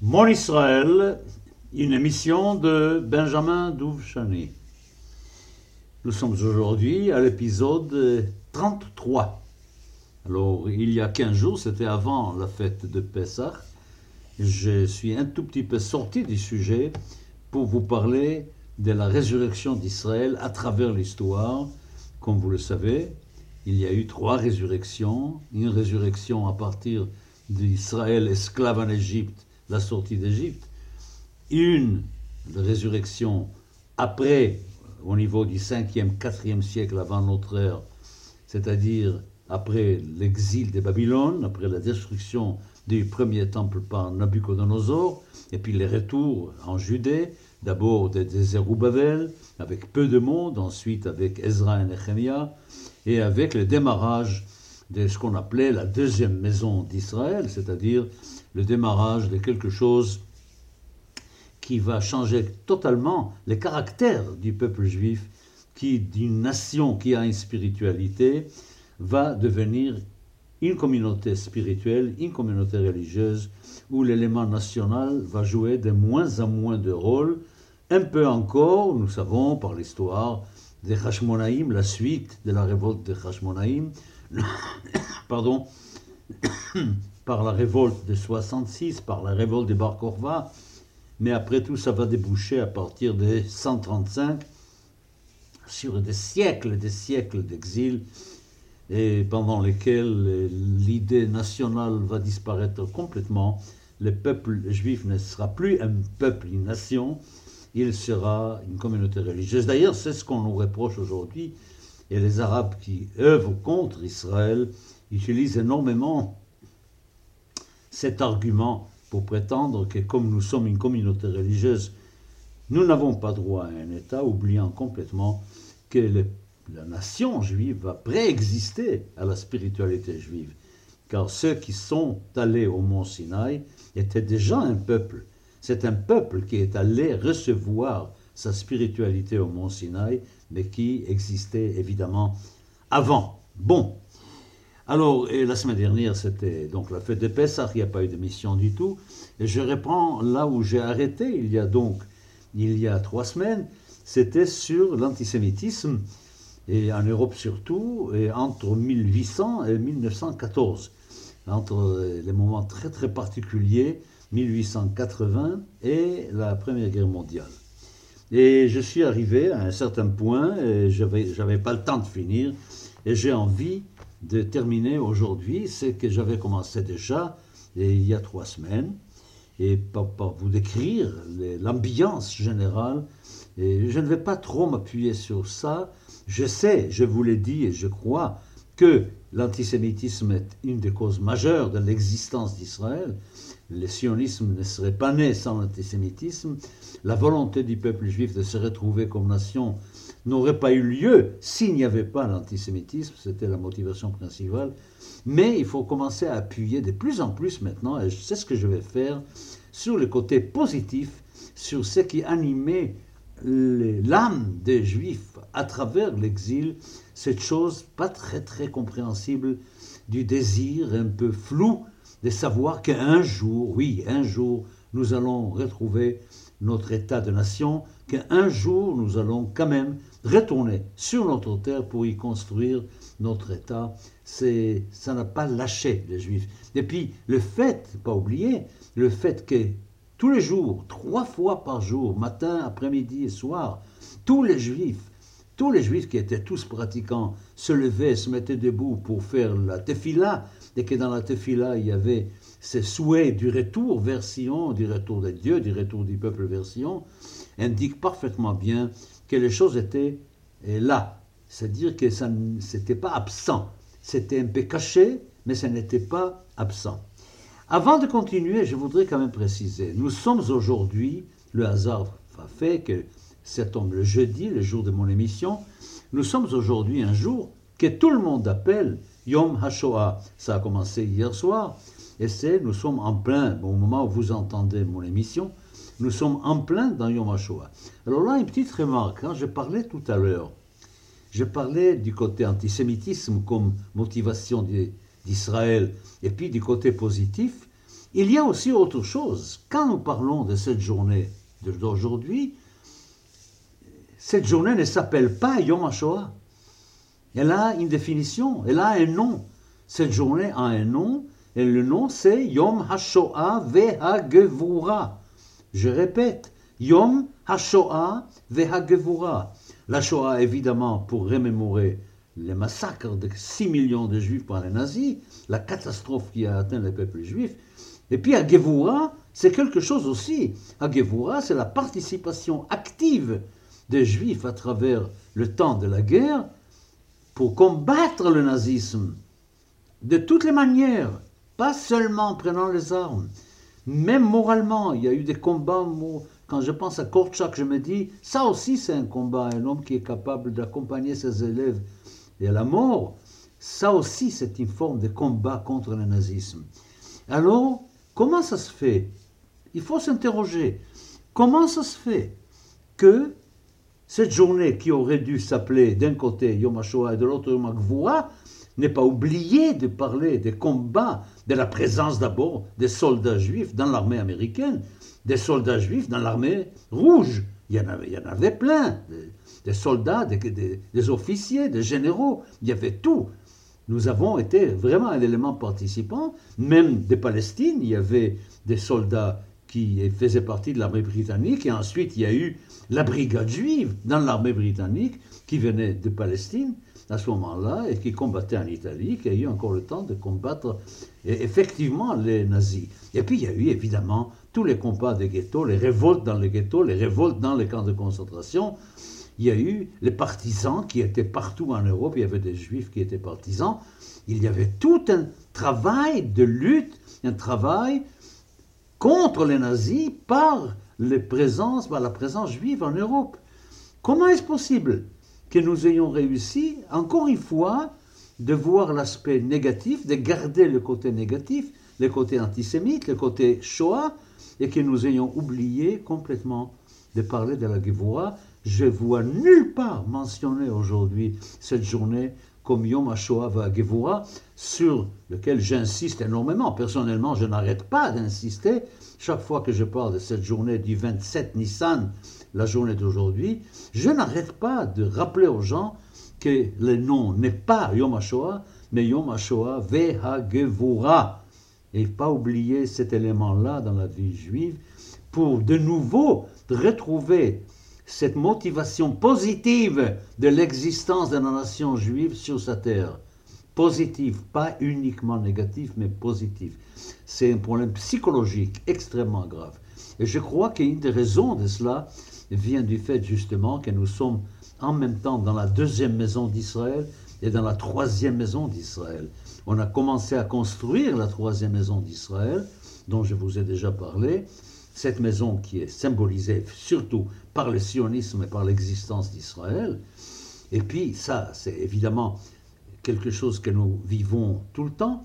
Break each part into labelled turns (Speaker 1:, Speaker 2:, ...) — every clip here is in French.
Speaker 1: Mon Israël, une émission de Benjamin Douvchani. Nous sommes aujourd'hui à l'épisode 33. Alors, il y a 15 jours, c'était avant la fête de Pessah, je suis un tout petit peu sorti du sujet pour vous parler de la résurrection d'Israël à travers l'histoire. Comme vous le savez, il y a eu trois résurrections. Une résurrection à partir d'Israël esclave en Égypte, la sortie d'Égypte. Une résurrection après, au niveau du 5e, 4e siècle avant notre ère, c'est-à-dire après l'exil de Babylone, après la destruction du premier temple par Nabucodonosor, et puis les retours en Judée, d'abord des Zerubbabel, avec peu de monde, ensuite avec Ezra et Nehemiah, et avec le démarrage de ce qu'on appelait la deuxième maison d'Israël, c'est-à-dire le démarrage de quelque chose qui va changer totalement les caractères du peuple juif, qui d'une nation qui a une spiritualité va devenir une communauté spirituelle, une communauté religieuse, où l'élément national va jouer de moins en moins de rôle. Un peu encore, nous savons par l'histoire des Hashmonaïm, la suite de la révolte des Hashmonaïm, pardon, par la révolte de 66, par la révolte des Bar Korva, mais après tout, ça va déboucher à partir de 135 sur des siècles des siècles d'exil et pendant lesquels l'idée nationale va disparaître complètement. Le peuple juif ne sera plus un peuple, une nation, il sera une communauté religieuse. D'ailleurs, c'est ce qu'on nous reproche aujourd'hui. Et les Arabes qui œuvrent contre Israël utilisent énormément cet argument pour prétendre que comme nous sommes une communauté religieuse, nous n'avons pas droit à un État, oubliant complètement que la nation juive va préexister à la spiritualité juive, car ceux qui sont allés au mont Sinaï étaient déjà un peuple. C'est un peuple qui est allé recevoir sa spiritualité au mont Sinaï, mais qui existait évidemment avant. Bon. Alors, la semaine dernière, c'était donc la fête de Pessah, il n'y a pas eu de mission du tout. Et je reprends là où j'ai arrêté, il y a donc, il y a trois semaines, c'était sur l'antisémitisme et en Europe surtout, et entre 1800 et 1914, entre les moments très très particuliers, 1880 et la Première Guerre mondiale. Et je suis arrivé à un certain point, et je n'avais pas le temps de finir, et j'ai envie de terminer aujourd'hui ce que j'avais commencé déjà il y a trois semaines, et par vous décrire l'ambiance générale. Et je ne vais pas trop m'appuyer sur ça, je sais, je vous l'ai dit et je crois que l'antisémitisme est une des causes majeures de l'existence d'Israël. Le sionisme ne serait pas né sans l'antisémitisme. La volonté du peuple juif de se retrouver comme nation n'aurait pas eu lieu s'il n'y avait pas l'antisémitisme. C'était la motivation principale. Mais il faut commencer à appuyer de plus en plus maintenant, et c'est ce que je vais faire, sur le côté positif, sur ce qui animait l'âme des Juifs à travers l'exil, cette chose pas très très compréhensible du désir un peu flou de savoir qu'un jour, oui, un jour, nous allons retrouver notre état de nation, qu'un jour nous allons quand même retourner sur notre terre pour y construire notre état. C'est, ça n'a pas lâché les Juifs. Et puis le fait, pas oublier, le fait que tous les jours, trois fois par jour, matin, après-midi et soir, tous les juifs, tous les juifs qui étaient tous pratiquants, se levaient, se mettaient debout pour faire la tefila, et que dans la tefila, il y avait ces souhaits du retour vers Sion, du retour de Dieu, du retour du peuple vers Sion, indiquent parfaitement bien que les choses étaient là. C'est-à-dire que ça n'était pas absent. C'était un peu caché, mais ça n'était pas absent. Avant de continuer, je voudrais quand même préciser, nous sommes aujourd'hui, le hasard a fait que ça tombe le jeudi, le jour de mon émission, nous sommes aujourd'hui un jour que tout le monde appelle Yom HaShoah. Ça a commencé hier soir, et c'est, nous sommes en plein, au moment où vous entendez mon émission, nous sommes en plein dans Yom HaShoah. Alors là, une petite remarque, quand je parlais tout à l'heure, je parlais du côté antisémitisme comme motivation d'Israël, et puis du côté positif, il y a aussi autre chose. Quand nous parlons de cette journée d'aujourd'hui, cette journée ne s'appelle pas Yom HaShoah. Elle a une définition, elle a un nom. Cette journée a un nom, et le nom c'est Yom HaShoah VeHaGevura. Je répète, Yom HaShoah VeHaGevura. La Shoah, évidemment, pour remémorer les massacres de 6 millions de juifs par les nazis, la catastrophe qui a atteint les peuples juifs. Et puis, à c'est quelque chose aussi. À c'est la participation active des juifs à travers le temps de la guerre pour combattre le nazisme de toutes les manières, pas seulement en prenant les armes, même moralement. Il y a eu des combats quand je pense à Korczak, je me dis, ça aussi c'est un combat, un homme qui est capable d'accompagner ses élèves et à la mort. Ça aussi c'est une forme de combat contre le nazisme. Alors, comment ça se fait? Il faut s'interroger. Comment ça se fait que cette journée qui aurait dû s'appeler d'un côté Yom HaShoah et de l'autre Yom HaGvura n'est pas oublié de parler des combats, de la présence d'abord des soldats juifs dans l'armée américaine, des soldats juifs dans l'armée rouge. Il y en avait, il y en avait plein, des, soldats, des, officiers, des généraux, il y avait tout. Nous avons été vraiment un élément participant, même des Palestines, il y avait des soldats qui faisaient partie de l'armée britannique, et ensuite il y a eu la brigade juive dans l'armée britannique qui venait de Palestine à ce moment-là et qui combattait en Italie, qui a eu encore le temps de combattre effectivement les nazis. Et puis il y a eu évidemment tous les combats des ghettos, les révoltes dans les ghettos, les révoltes dans les camps de concentration. Il y a eu les partisans qui étaient partout en Europe, il y avait des juifs qui étaient partisans. Il y avait tout un travail de lutte, un travail contre les nazis par, les présences, par la présence juive en Europe. Comment est-ce possible que nous ayons réussi, encore une fois, de voir l'aspect négatif, de garder le côté négatif, le côté antisémite, le côté Shoah, et que nous ayons oublié complètement de parler de la Gevura. Je vois nulle part mentionner aujourd'hui cette journée comme Yom HaShoah va sur lequel j'insiste énormément. Personnellement, je n'arrête pas d'insister. Chaque fois que je parle de cette journée du 27 Nissan, la journée d'aujourd'hui, je n'arrête pas de rappeler aux gens que le nom n'est pas Yom HaShoah, mais Yom HaShoah Gevura et pas oublier cet élément-là dans la vie juive pour de nouveau retrouver cette motivation positive de l'existence de la nation juive sur sa terre. Positive, pas uniquement négative, mais positive. C'est un problème psychologique extrêmement grave. Et je crois qu'une des raisons de cela vient du fait justement que nous sommes en même temps dans la deuxième maison d'Israël et dans la troisième maison d'Israël on a commencé à construire la troisième maison d'Israël, dont je vous ai déjà parlé, cette maison qui est symbolisée surtout par le sionisme et par l'existence d'Israël. Et puis ça, c'est évidemment quelque chose que nous vivons tout le temps,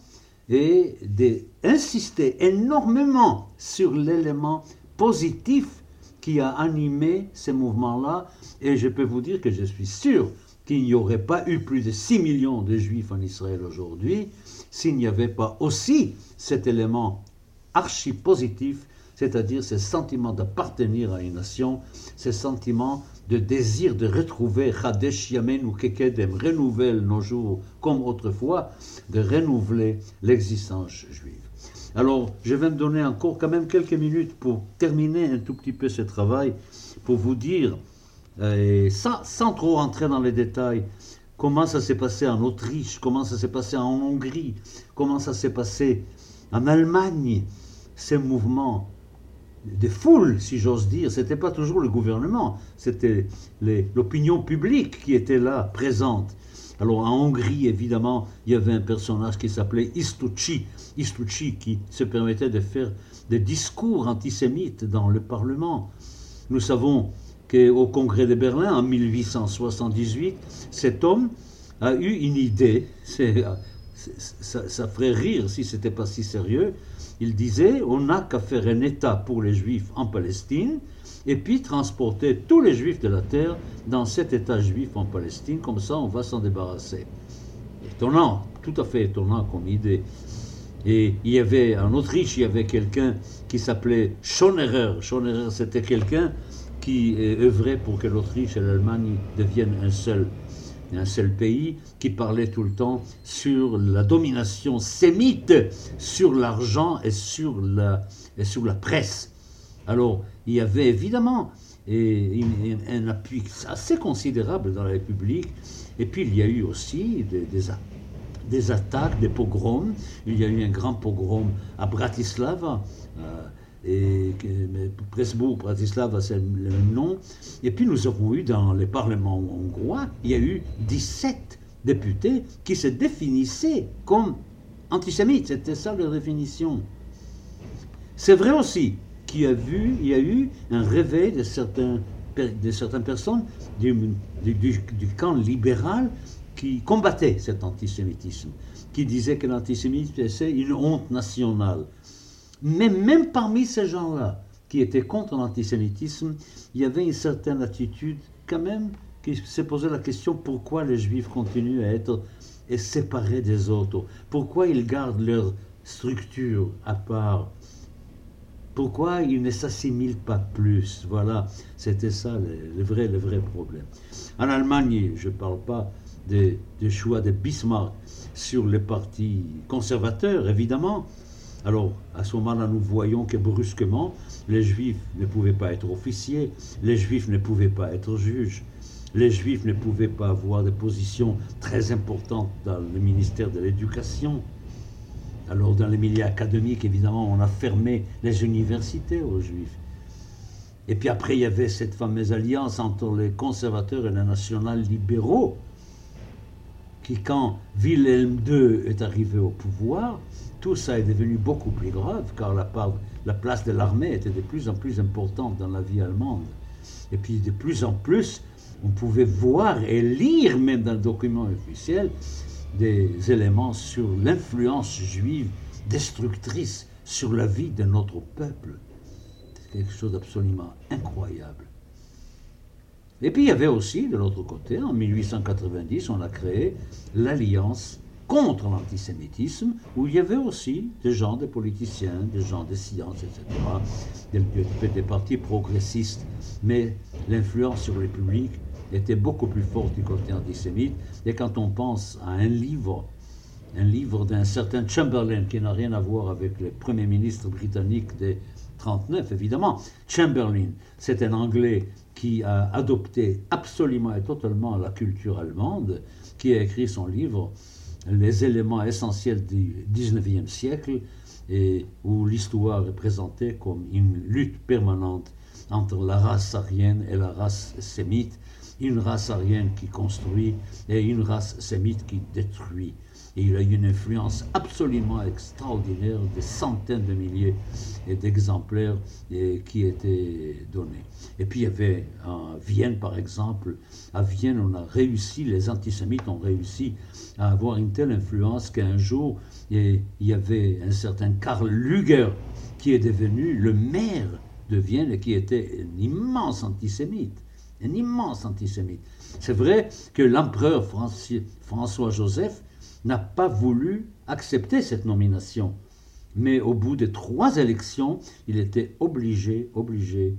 Speaker 1: et d'insister énormément sur l'élément positif qui a animé ces mouvements-là. Et je peux vous dire que je suis sûr qu'il n'y aurait pas eu plus de 6 millions de juifs en Israël aujourd'hui s'il n'y avait pas aussi cet élément archi-positif, c'est-à-dire ce sentiment d'appartenir à une nation, ce sentiment de désir de retrouver Chadesh Yamen ou Kekedem, renouvelle nos jours comme autrefois, de renouveler l'existence juive. Alors, je vais me donner encore quand même quelques minutes pour terminer un tout petit peu ce travail, pour vous dire euh, sans, trop entrer dans les détails, comment ça s'est passé en Autriche, comment ça s'est passé en Hongrie, comment ça s'est passé en Allemagne, ces mouvements des foules, si j'ose dire, ce n'était pas toujours le gouvernement, c'était l'opinion publique qui était là, présente. Alors en Hongrie, évidemment, il y avait un personnage qui s'appelait Istucci, Istucci qui se permettait de faire des discours antisémites dans le Parlement. Nous savons au congrès de Berlin en 1878, cet homme a eu une idée, ça, ça, ferait rire si ce n'était pas si sérieux, il disait on n'a qu'à faire un État pour les Juifs en Palestine et puis transporter tous les Juifs de la terre dans cet État juif en Palestine, comme ça on va s'en débarrasser. Étonnant, tout à fait étonnant comme idée. Et il y avait, en Autriche, il y avait quelqu'un qui s'appelait Schonerer. Schonerer, c'était quelqu'un qui œuvrait pour que l'Autriche et l'Allemagne deviennent un seul, un seul pays, qui parlait tout le temps sur la domination sémite, sur l'argent et, sur la, et sur la presse. Alors, il y avait évidemment un appui assez considérable dans la République. Et puis, il y a eu aussi des attaques, des pogroms. Il y a eu un grand pogrom à Bratislava. Euh, et Presbourg, Bratislava, c'est le même nom. Et puis nous avons eu dans les parlements hongrois, il y a eu 17 députés qui se définissaient comme antisémites. C'était ça leur définition. C'est vrai aussi a, vu, il y a eu un réveil de, certains, de certaines personnes du, du, du camp libéral qui combattait cet antisémitisme, qui disait que l'antisémitisme c'est une honte nationale. Mais même parmi ces gens-là qui étaient contre l'antisémitisme, il y avait une certaine attitude quand même qui se posait la question pourquoi les juifs continuent à être séparés des autres, pourquoi ils gardent leur structure à part, pourquoi ils ne s'assimilent pas plus? Voilà, c'était ça le, le, vrai, le vrai problème. En Allemagne, je ne parle pas des, choix de Bismarck sur les partis conservateurs, évidemment. Alors, à ce moment-là, nous voyons que brusquement, les juifs ne pouvaient pas être officiers, les juifs ne pouvaient pas être juges, les juifs ne pouvaient pas avoir des positions très importantes dans le ministère de l'Éducation. Alors, dans les milieux académiques, évidemment, on a fermé les universités aux juifs. Et puis après, il y avait cette fameuse alliance entre les conservateurs et les nationaux libéraux qui, quand Wilhelm II est arrivé au pouvoir, tout ça est devenu beaucoup plus grave, car la, la place de l'armée était de plus en plus importante dans la vie allemande. Et puis de plus en plus, on pouvait voir et lire, même dans le document officiel, des éléments sur l'influence juive destructrice sur la vie de notre peuple. C'est quelque chose d'absolument incroyable. Et puis il y avait aussi, de l'autre côté, en 1890, on a créé l'Alliance contre l'antisémitisme, où il y avait aussi des gens, des politiciens, des gens des sciences, etc., des, des partis progressistes. Mais l'influence sur le public était beaucoup plus forte du côté antisémite. Et quand on pense à un livre, un livre d'un certain Chamberlain, qui n'a rien à voir avec le premier ministre britannique des 39, évidemment, Chamberlain, c'est un Anglais qui a adopté absolument et totalement la culture allemande, qui a écrit son livre Les éléments essentiels du 19e siècle, et où l'histoire est présentée comme une lutte permanente entre la race aryenne et la race sémite, une race aryenne qui construit et une race sémite qui détruit. Et il a eu une influence absolument extraordinaire, des centaines de milliers d'exemplaires qui étaient donnés. Et puis il y avait à Vienne, par exemple, à Vienne, on a réussi, les antisémites ont réussi à avoir une telle influence qu'un jour, il y avait un certain Karl Luger qui est devenu le maire de Vienne et qui était un immense antisémite. Un immense antisémite. C'est vrai que l'empereur François-Joseph n'a pas voulu accepter cette nomination. Mais au bout de trois élections, il était obligé, obligé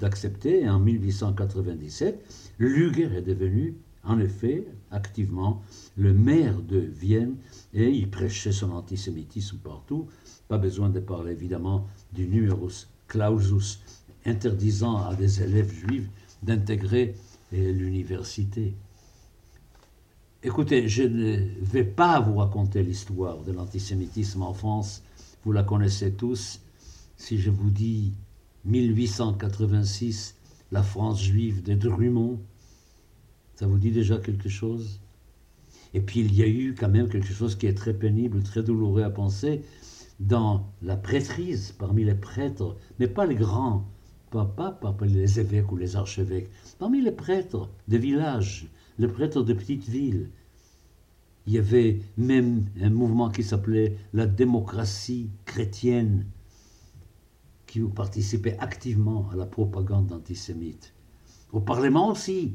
Speaker 1: d'accepter. Et en 1897, Luger est devenu, en effet, activement le maire de Vienne et il prêchait son antisémitisme partout. Pas besoin de parler évidemment du numerus clausus interdisant à des élèves juifs d'intégrer l'université. Écoutez, je ne vais pas vous raconter l'histoire de l'antisémitisme en France, vous la connaissez tous. Si je vous dis 1886, la France juive de Drummond, ça vous dit déjà quelque chose? Et puis il y a eu quand même quelque chose qui est très pénible, très douloureux à penser, dans la prêtrise, parmi les prêtres, mais pas les grands, pas, pas, pas les évêques ou les archevêques, parmi les prêtres des villages, les prêtres de petites villes. Il y avait même un mouvement qui s'appelait la démocratie chrétienne, qui participait activement à la propagande antisémite. Au Parlement aussi,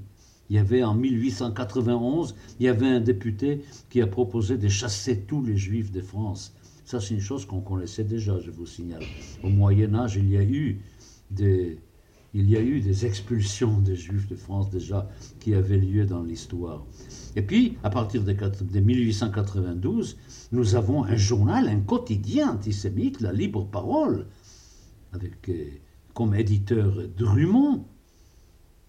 Speaker 1: il y avait en 1891, il y avait un député qui a proposé de chasser tous les juifs de France. Ça, c'est une chose qu'on connaissait déjà, je vous signale. Au Moyen Âge, il y a eu il y a eu des expulsions des Juifs de France déjà qui avaient lieu dans l'histoire. Et puis, à partir de, 1892, nous avons un journal, un quotidien antisémite, la Libre Parole, avec euh, comme éditeur Drummond.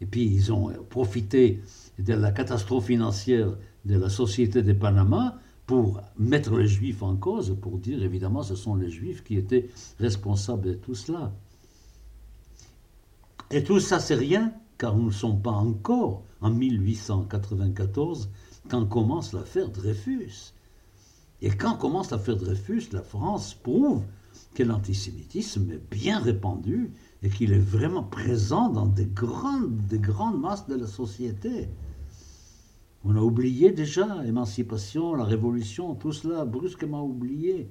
Speaker 1: Et puis, ils ont profité de la catastrophe financière de la Société de Panama pour mettre les Juifs en cause, pour dire évidemment ce sont les Juifs qui étaient responsables de tout cela. Et tout ça, c'est rien, car nous ne sommes pas encore en 1894 quand commence l'affaire Dreyfus. Et quand commence l'affaire Dreyfus, la France prouve que l'antisémitisme est bien répandu et qu'il est vraiment présent dans des grandes, des grandes masses de la société. On a oublié déjà l'émancipation, la révolution, tout cela brusquement oublié.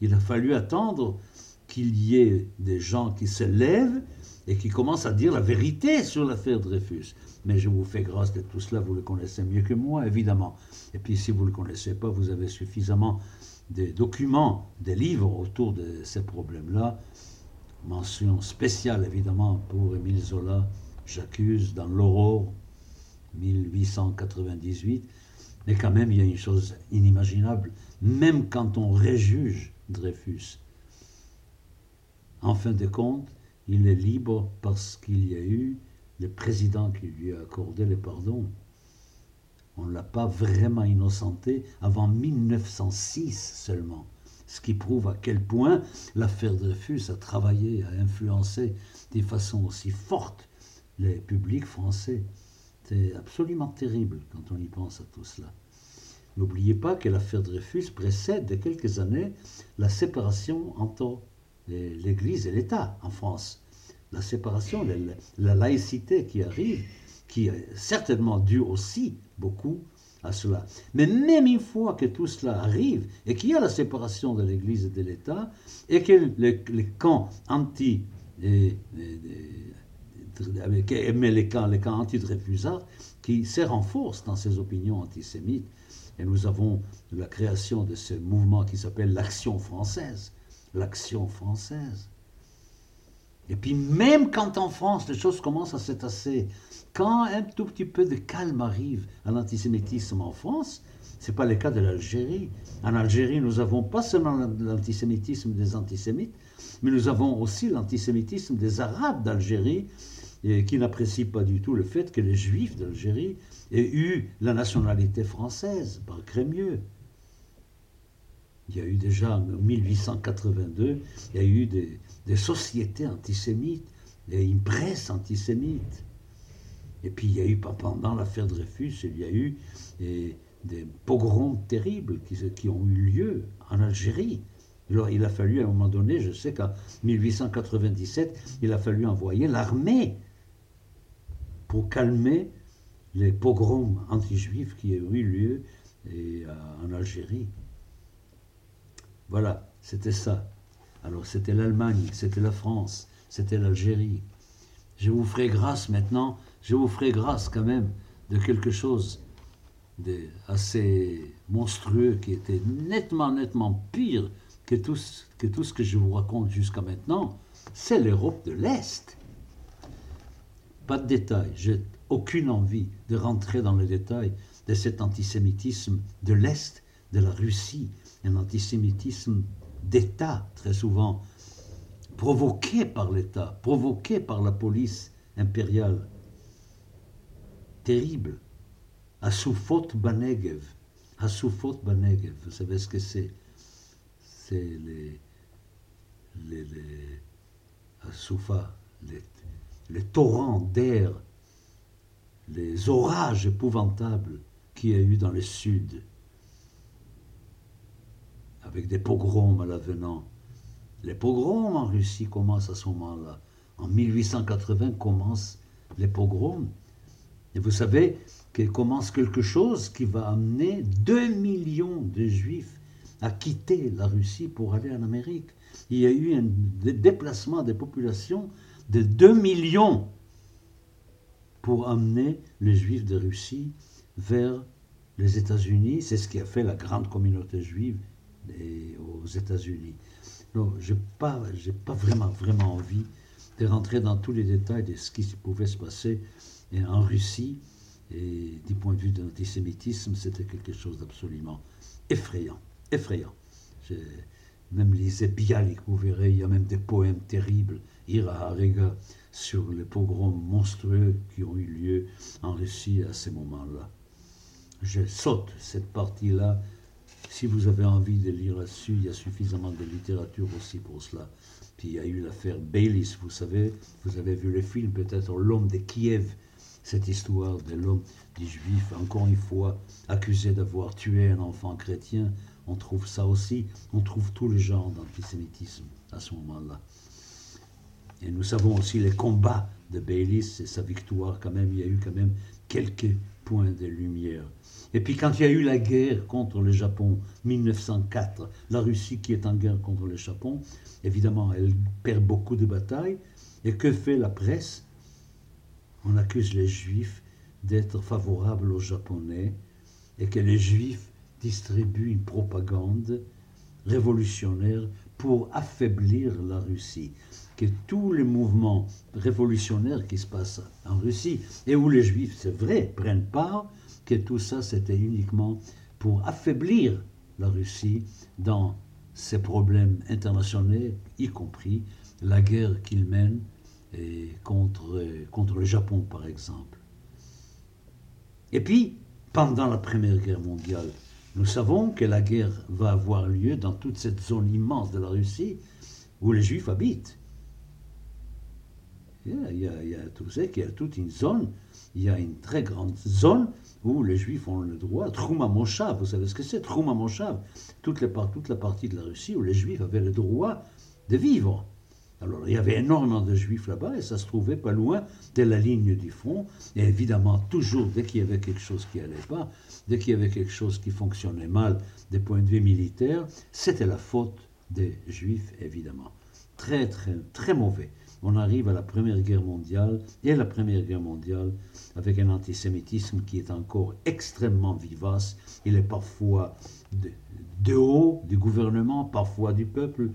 Speaker 1: Il a fallu attendre qu'il y ait des gens qui se lèvent et qui commencent à dire la vérité sur l'affaire Dreyfus. Mais je vous fais grâce de tout cela, vous le connaissez mieux que moi, évidemment. Et puis si vous ne le connaissez pas, vous avez suffisamment de documents, des livres autour de ces problèmes-là. Mention spéciale, évidemment, pour Émile Zola, J'accuse dans l'Aurore, 1898. Mais quand même, il y a une chose inimaginable, même quand on réjuge Dreyfus. En fin de compte, il est libre parce qu'il y a eu le président qui lui a accordé le pardon. On ne l'a pas vraiment innocenté avant 1906 seulement, ce qui prouve à quel point l'affaire Dreyfus a travaillé, a influencé de façon aussi forte les publics français. C'est absolument terrible quand on y pense à tout cela. N'oubliez pas que l'affaire Dreyfus précède de quelques années la séparation entre l'Église et l'État en France. La séparation, la, laïcité qui arrive, qui est certainement due aussi beaucoup à cela. Mais même une fois que tout cela arrive et qu'il y a la séparation de l'Église et de l'État et que les, camps anti mais les camps, les camps qui se renforcent dans ces opinions antisémites. Et nous avons la création de ce mouvement qui s'appelle l'Action française. L'Action française. Et puis même quand en France les choses commencent à s'étasser, quand un tout petit peu de calme arrive à l'antisémitisme en France, ce n'est pas le cas de l'Algérie. En Algérie, nous avons pas seulement l'antisémitisme des antisémites, mais nous avons aussi l'antisémitisme des Arabes d'Algérie qui n'apprécie pas du tout le fait que les Juifs d'Algérie aient eu la nationalité française par Crémieux. Il y a eu déjà en 1882, il y a eu des, sociétés antisémites, et une presse antisémite. Et puis il y a eu, pendant l'affaire Dreyfus, il y a eu des, pogroms terribles qui, ont eu lieu en Algérie. Alors il a fallu à un moment donné, je sais qu'en 1897, il a fallu envoyer l'armée pour calmer les pogroms anti-juifs qui ont eu lieu euh, en Algérie. Voilà, c'était ça. Alors c'était l'Allemagne, c'était la France, c'était l'Algérie. Je vous ferai grâce maintenant, je vous ferai grâce quand même de quelque chose assez monstrueux qui était nettement, nettement pire que tout, que tout ce que je vous raconte jusqu'à maintenant. C'est l'Europe de l'Est. Pas de détails. J'ai aucune envie de rentrer dans les détails de cet antisémitisme de l'Est, de la Russie, un antisémitisme d'État très souvent, provoqué par l'État, provoqué par la police impériale. Terrible. Assoufot Banegev. Assoufot Banegev, vous savez ce que c'est? C'est les, les, les les les torrents d'air, les orages épouvantables qu'il y a eu dans le sud, avec des pogroms à l'avenant. Les pogroms en Russie commencent à ce moment-là. En 1880 commencent les pogroms. Et vous savez qu'il commence quelque chose qui va amener 2 millions de juifs à quitter la Russie pour aller en Amérique. Il y a eu un déplacement des populations de 2 millions pour amener les juifs de Russie vers les États-Unis. C'est ce qui a fait la grande communauté juive aux États-Unis. Donc, je n'ai pas, pas vraiment, vraiment envie de rentrer dans tous les détails de ce qui pouvait se passer en Russie. Et du point de vue de l'antisémitisme, c'était quelque chose d'absolument effrayant. Effrayant. J'ai même lisé Bialik, vous verrez, il y a même des poèmes terribles, Ira Harega, sur les pogroms monstrueux qui ont eu lieu en Russie à ces moments-là. Je saute cette partie-là. Si vous avez envie de lire là-dessus, il y a suffisamment de littérature aussi pour cela. Puis il y a eu l'affaire Baylis, vous savez, vous avez vu le film peut-être L'homme de Kiev, cette histoire de l'homme, du juif, encore une fois, accusé d'avoir tué un enfant chrétien. On trouve ça aussi, on trouve tous les genres d'antisémitisme à ce moment-là. Et nous savons aussi les combats de Baylis et sa victoire, quand même, il y a eu quand même quelques points de lumière. Et puis quand il y a eu la guerre contre le Japon, 1904, la Russie qui est en guerre contre le Japon, évidemment, elle perd beaucoup de batailles. Et que fait la presse? On accuse les Juifs d'être favorables aux Japonais et que les Juifs distribuent une propagande révolutionnaire pour affaiblir la Russie que tous les mouvements révolutionnaires qui se passent en Russie et où les Juifs, c'est vrai, prennent part, que tout ça c'était uniquement pour affaiblir la Russie dans ses problèmes internationaux, y compris la guerre qu'il mène et contre, contre le Japon par exemple. Et puis, pendant la Première Guerre mondiale, nous savons que la guerre va avoir lieu dans toute cette zone immense de la Russie où les Juifs habitent. Il y a, il tout ça, qu'il y a toute une zone, il y a une très grande zone où les Juifs ont le droit, Trouma Moshav, vous savez ce que c'est, Trouma Moshav, toute, toute la partie de la Russie où les Juifs avaient le droit de vivre. Alors il y avait énormément de Juifs là-bas et ça se trouvait pas loin de la ligne du front. Et évidemment, toujours dès qu'il y avait quelque chose qui allait pas, dès qu'il y avait quelque chose qui fonctionnait mal des points de vue militaires, c'était la faute des Juifs, évidemment. Très, très, très mauvais on arrive à la Première Guerre mondiale, et la Première Guerre mondiale, avec un antisémitisme qui est encore extrêmement vivace. Il est parfois de, haut du gouvernement, parfois du peuple,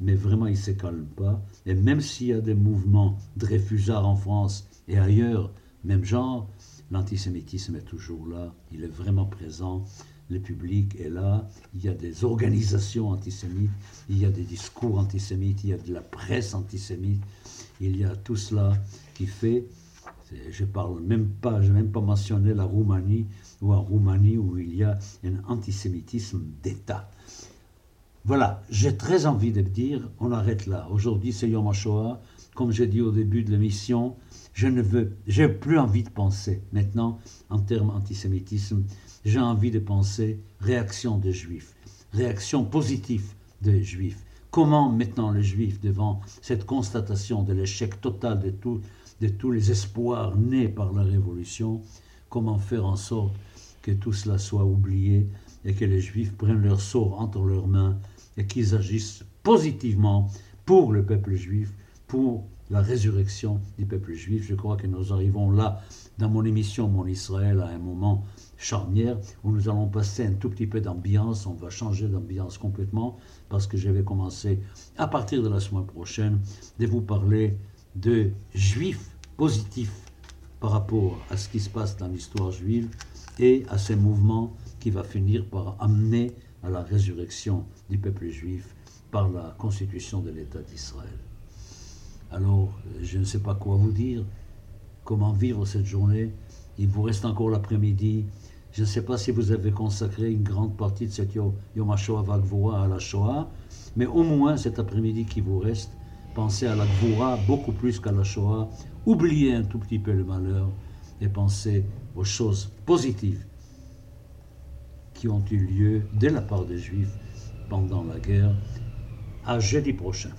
Speaker 1: mais vraiment il ne se calme pas. Et même s'il y a des mouvements de réfusards en France et ailleurs, même genre, l'antisémitisme est toujours là, il est vraiment présent le public est là, il y a des organisations antisémites, il y a des discours antisémites, il y a de la presse antisémite, il y a tout cela qui fait, je parle même pas, je n'ai même pas mentionné la Roumanie, ou en Roumanie où il y a un antisémitisme d'État. Voilà, j'ai très envie de dire, on arrête là. Aujourd'hui, c'est Yom HaShoah. Comme j'ai dit au début de l'émission, je ne veux, j'ai plus envie de penser maintenant en termes antisémitisme j'ai envie de penser réaction des Juifs, réaction positive des Juifs. Comment maintenant les Juifs, devant cette constatation de l'échec total de, de tous les espoirs nés par la Révolution, comment faire en sorte que tout cela soit oublié et que les Juifs prennent leur sort entre leurs mains et qu'ils agissent positivement pour le peuple juif, pour la résurrection du peuple juif? Je crois que nous arrivons là, dans mon émission Mon Israël, à un moment charnière où nous allons passer un tout petit peu d'ambiance. On va changer d'ambiance complètement parce que je vais commencer à partir de la semaine prochaine de vous parler de juifs positifs par rapport à ce qui se passe dans l'histoire juive et à ces mouvements qui va finir par amener à la résurrection du peuple juif par la constitution de l'État d'Israël. Alors, je ne sais pas quoi vous dire, comment vivre cette journée. Il vous reste encore l'après-midi. Je ne sais pas si vous avez consacré une grande partie de cette Yom HaShoah à la Shoah, mais au moins cet après-midi qui vous reste, pensez à la Gvura beaucoup plus qu'à la Shoah. Oubliez un tout petit peu le malheur et pensez aux choses positives qui ont eu lieu de la part des Juifs pendant la guerre. À jeudi prochain.